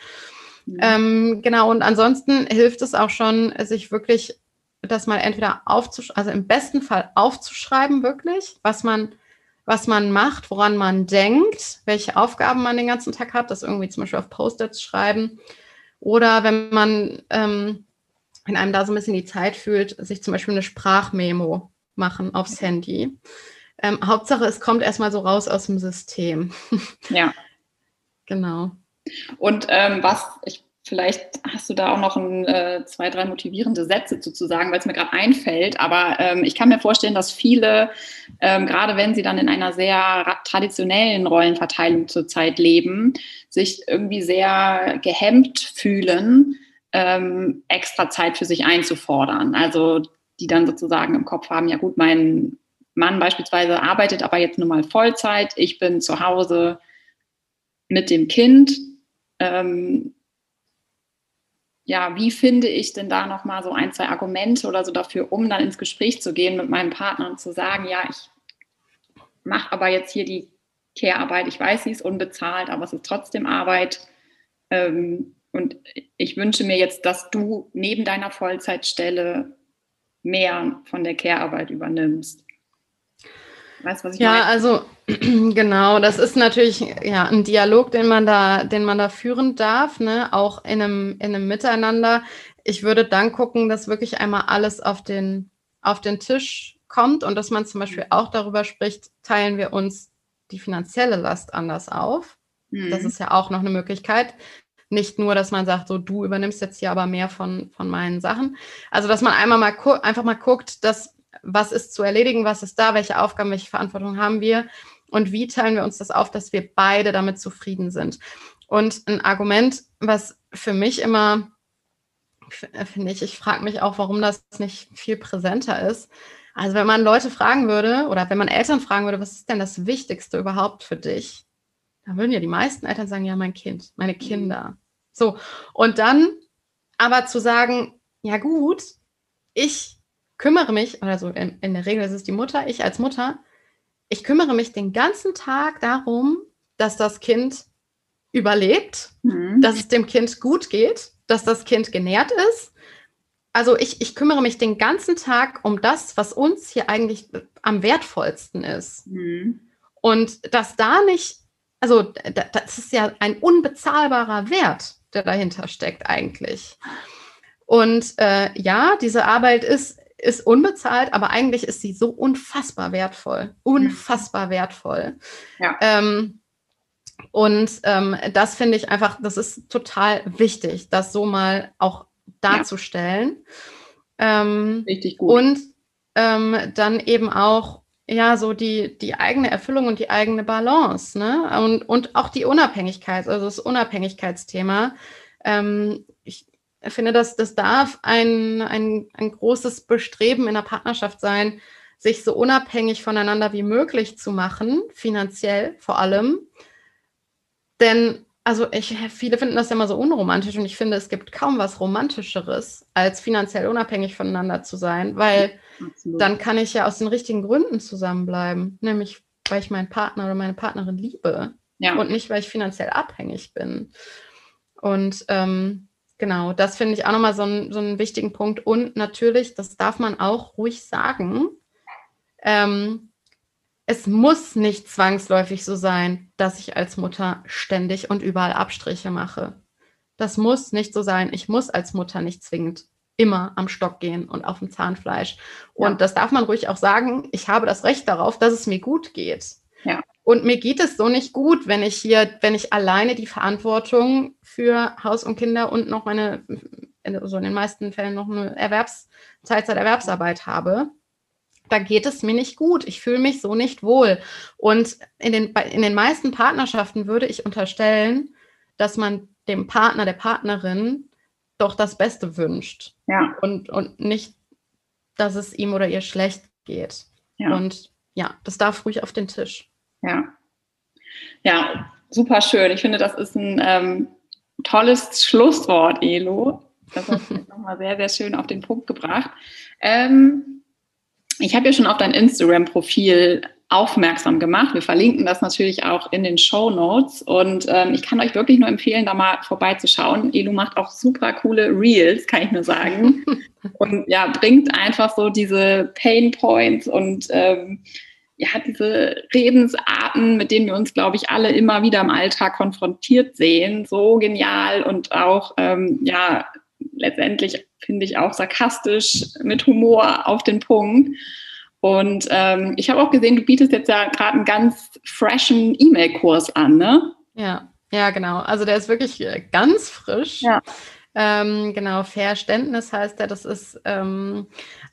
Mhm. Ähm, genau, und ansonsten hilft es auch schon, sich wirklich das mal entweder aufzuschreiben, also im besten Fall aufzuschreiben, wirklich, was man, was man macht, woran man denkt, welche Aufgaben man den ganzen Tag hat, das irgendwie zum Beispiel auf Post-its schreiben. Oder wenn man ähm, wenn einem da so ein bisschen die Zeit fühlt, sich zum Beispiel eine Sprachmemo machen aufs Handy. Ähm, Hauptsache, es kommt erstmal so raus aus dem System. Ja. genau. Und ähm, was, ich, vielleicht hast du da auch noch ein, äh, zwei, drei motivierende Sätze zu, zu sagen, weil es mir gerade einfällt. Aber ähm, ich kann mir vorstellen, dass viele, ähm, gerade wenn sie dann in einer sehr traditionellen Rollenverteilung zurzeit leben, sich irgendwie sehr gehemmt fühlen, ähm, extra Zeit für sich einzufordern. Also die dann sozusagen im Kopf haben, ja gut, mein Mann beispielsweise arbeitet aber jetzt nur mal Vollzeit, ich bin zu Hause mit dem Kind. Ähm, ja, wie finde ich denn da nochmal so ein, zwei Argumente oder so dafür, um dann ins Gespräch zu gehen mit meinem Partner und zu sagen, ja, ich mache aber jetzt hier die Care-Arbeit, ich weiß, sie ist unbezahlt, aber es ist trotzdem Arbeit. Ähm, und ich wünsche mir jetzt, dass du neben deiner Vollzeitstelle mehr von der Care-Arbeit übernimmst. Weißt du, was ich ja, meine? also genau, das ist natürlich ja ein Dialog, den man da, den man da führen darf, ne? auch in einem, in einem Miteinander. Ich würde dann gucken, dass wirklich einmal alles auf den, auf den Tisch kommt und dass man zum Beispiel auch darüber spricht, teilen wir uns die finanzielle Last anders auf. Mhm. Das ist ja auch noch eine Möglichkeit. Nicht nur, dass man sagt, so du übernimmst jetzt hier aber mehr von, von meinen Sachen. Also, dass man einmal mal einfach mal guckt, dass, was ist zu erledigen, was ist da, welche Aufgaben, welche Verantwortung haben wir und wie teilen wir uns das auf, dass wir beide damit zufrieden sind. Und ein Argument, was für mich immer, finde ich, ich frage mich auch, warum das nicht viel präsenter ist. Also wenn man Leute fragen würde oder wenn man Eltern fragen würde, was ist denn das Wichtigste überhaupt für dich? Da würden ja die meisten Eltern sagen, ja, mein Kind, meine mhm. Kinder. So, und dann aber zu sagen, ja gut, ich kümmere mich, also in, in der Regel ist es die Mutter, ich als Mutter, ich kümmere mich den ganzen Tag darum, dass das Kind überlebt, mhm. dass es dem Kind gut geht, dass das Kind genährt ist. Also ich, ich kümmere mich den ganzen Tag um das, was uns hier eigentlich am wertvollsten ist. Mhm. Und dass da nicht also das ist ja ein unbezahlbarer Wert, der dahinter steckt eigentlich. Und äh, ja, diese Arbeit ist, ist unbezahlt, aber eigentlich ist sie so unfassbar wertvoll. Unfassbar wertvoll. Ja. Ähm, und ähm, das finde ich einfach, das ist total wichtig, das so mal auch darzustellen. Ja. Ähm, Richtig gut. Und ähm, dann eben auch ja so die, die eigene Erfüllung und die eigene Balance, ne? Und, und auch die Unabhängigkeit, also das Unabhängigkeitsthema. Ähm, ich finde, dass das darf ein, ein, ein großes Bestreben in der Partnerschaft sein, sich so unabhängig voneinander wie möglich zu machen, finanziell vor allem. Denn also ich, viele finden das ja immer so unromantisch und ich finde, es gibt kaum was Romantischeres, als finanziell unabhängig voneinander zu sein, weil Absolut. dann kann ich ja aus den richtigen Gründen zusammenbleiben, nämlich weil ich meinen Partner oder meine Partnerin liebe ja. und nicht, weil ich finanziell abhängig bin. Und ähm, genau, das finde ich auch nochmal so, ein, so einen wichtigen Punkt. Und natürlich, das darf man auch ruhig sagen, ähm, es muss nicht zwangsläufig so sein, dass ich als Mutter ständig und überall Abstriche mache. Das muss nicht so sein. Ich muss als Mutter nicht zwingend immer am Stock gehen und auf dem Zahnfleisch. Und ja. das darf man ruhig auch sagen. Ich habe das Recht darauf, dass es mir gut geht. Ja. Und mir geht es so nicht gut, wenn ich hier, wenn ich alleine die Verantwortung für Haus und Kinder und noch meine, also in den meisten Fällen noch eine Erwerbs, Teilzeiterwerbsarbeit habe da geht es mir nicht gut. Ich fühle mich so nicht wohl. Und in den, in den meisten Partnerschaften würde ich unterstellen, dass man dem Partner, der Partnerin doch das Beste wünscht. Ja. Und, und nicht, dass es ihm oder ihr schlecht geht. Ja. Und ja, das darf ruhig auf den Tisch. Ja. Ja, super schön. Ich finde, das ist ein ähm, tolles Schlusswort, Elo. Das hast du nochmal sehr, sehr schön auf den Punkt gebracht. Ähm, ich habe ja schon auf dein Instagram-Profil aufmerksam gemacht. Wir verlinken das natürlich auch in den Show Notes und ähm, ich kann euch wirklich nur empfehlen, da mal vorbeizuschauen. Elu macht auch super coole Reels, kann ich nur sagen. und ja, bringt einfach so diese Pain Points und ähm, ja, diese Redensarten, mit denen wir uns, glaube ich, alle immer wieder im Alltag konfrontiert sehen, so genial und auch ähm, ja letztendlich finde ich auch sarkastisch mit Humor auf den Punkt. Und ähm, ich habe auch gesehen, du bietest jetzt ja gerade einen ganz freshen E-Mail-Kurs an, ne? Ja, ja, genau. Also der ist wirklich äh, ganz frisch. Ja. Ähm, genau, Verständnis heißt er. Das ist ähm,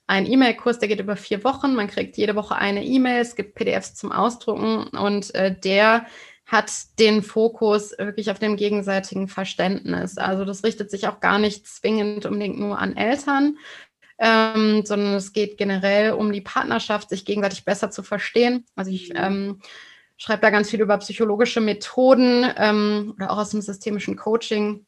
ein E-Mail-Kurs, der geht über vier Wochen. Man kriegt jede Woche eine E-Mail. Es gibt PDFs zum Ausdrucken und äh, der hat den Fokus wirklich auf dem gegenseitigen Verständnis. Also das richtet sich auch gar nicht zwingend unbedingt nur an Eltern, ähm, sondern es geht generell um die Partnerschaft, sich gegenseitig besser zu verstehen. Also ich mhm. ähm, schreibe da ganz viel über psychologische Methoden ähm, oder auch aus dem systemischen Coaching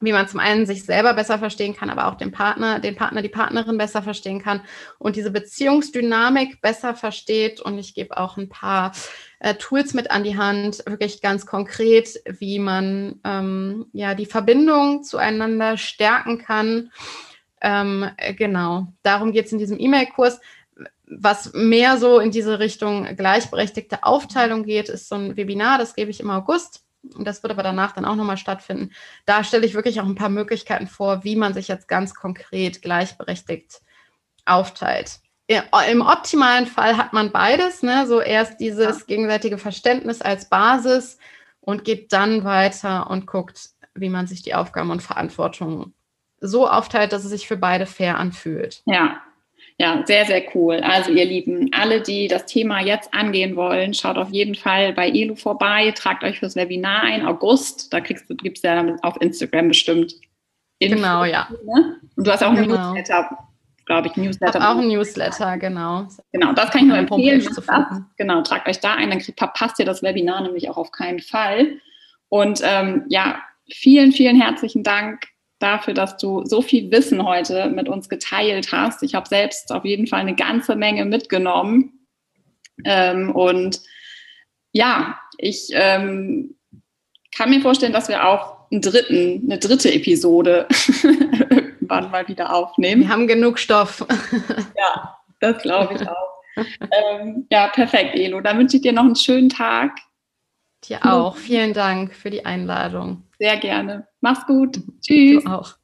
wie man zum einen sich selber besser verstehen kann, aber auch den Partner, den Partner, die Partnerin besser verstehen kann und diese Beziehungsdynamik besser versteht. Und ich gebe auch ein paar äh, Tools mit an die Hand, wirklich ganz konkret, wie man ähm, ja die Verbindung zueinander stärken kann. Ähm, genau, darum geht es in diesem E-Mail-Kurs. Was mehr so in diese Richtung gleichberechtigte Aufteilung geht, ist so ein Webinar, das gebe ich im August und das wird aber danach dann auch nochmal stattfinden. Da stelle ich wirklich auch ein paar Möglichkeiten vor, wie man sich jetzt ganz konkret gleichberechtigt aufteilt. Im optimalen Fall hat man beides, ne? so erst dieses ja. gegenseitige Verständnis als Basis und geht dann weiter und guckt, wie man sich die Aufgaben und Verantwortung so aufteilt, dass es sich für beide fair anfühlt. Ja, ja, sehr, sehr cool. Also ihr Lieben, alle, die das Thema jetzt angehen wollen, schaut auf jeden Fall bei ELU vorbei, tragt euch fürs Webinar ein, August, da kriegst du, gibt's ja auf Instagram bestimmt. Info, genau, ja. Ne? Und du hast auch einen genau. Newsletter, glaube ich, Newsletter. auch ein Newsletter, genau. Genau, das kann ich nur empfehlen. Das, genau, tragt euch da ein, dann verpasst ihr das Webinar nämlich auch auf keinen Fall. Und ähm, ja, vielen, vielen herzlichen Dank dafür, dass du so viel Wissen heute mit uns geteilt hast. Ich habe selbst auf jeden Fall eine ganze Menge mitgenommen. Ähm, und ja, ich ähm, kann mir vorstellen, dass wir auch einen dritten, eine dritte Episode irgendwann mal wieder aufnehmen. Wir haben genug Stoff. ja, das glaube ich auch. ähm, ja, perfekt, Elo. Dann wünsche ich dir noch einen schönen Tag. Dir auch. Vielen Dank für die Einladung. Sehr gerne. Mach's gut. Tschüss. Du auch.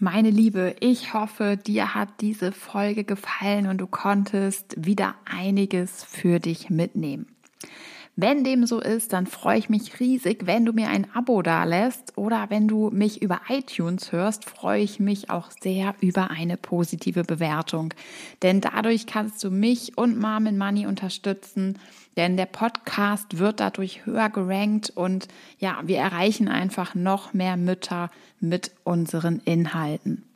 Meine Liebe, ich hoffe, dir hat diese Folge gefallen und du konntest wieder einiges für dich mitnehmen. Wenn dem so ist, dann freue ich mich riesig, wenn du mir ein Abo dalässt oder wenn du mich über iTunes hörst, freue ich mich auch sehr über eine positive Bewertung. Denn dadurch kannst du mich und Mom Money unterstützen, denn der Podcast wird dadurch höher gerankt und ja, wir erreichen einfach noch mehr Mütter mit unseren Inhalten.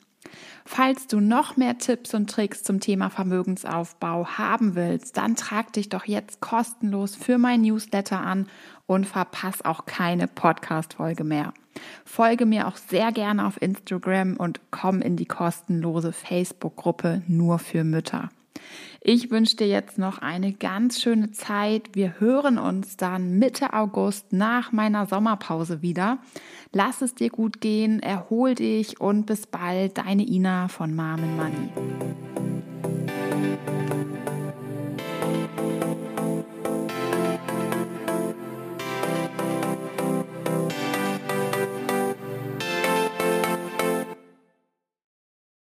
Falls du noch mehr Tipps und Tricks zum Thema Vermögensaufbau haben willst, dann trag dich doch jetzt kostenlos für mein Newsletter an und verpass auch keine Podcast-Folge mehr. Folge mir auch sehr gerne auf Instagram und komm in die kostenlose Facebook-Gruppe nur für Mütter. Ich wünsche dir jetzt noch eine ganz schöne Zeit. Wir hören uns dann Mitte August nach meiner Sommerpause wieder. Lass es dir gut gehen, erhol dich und bis bald, deine Ina von Marmen Money.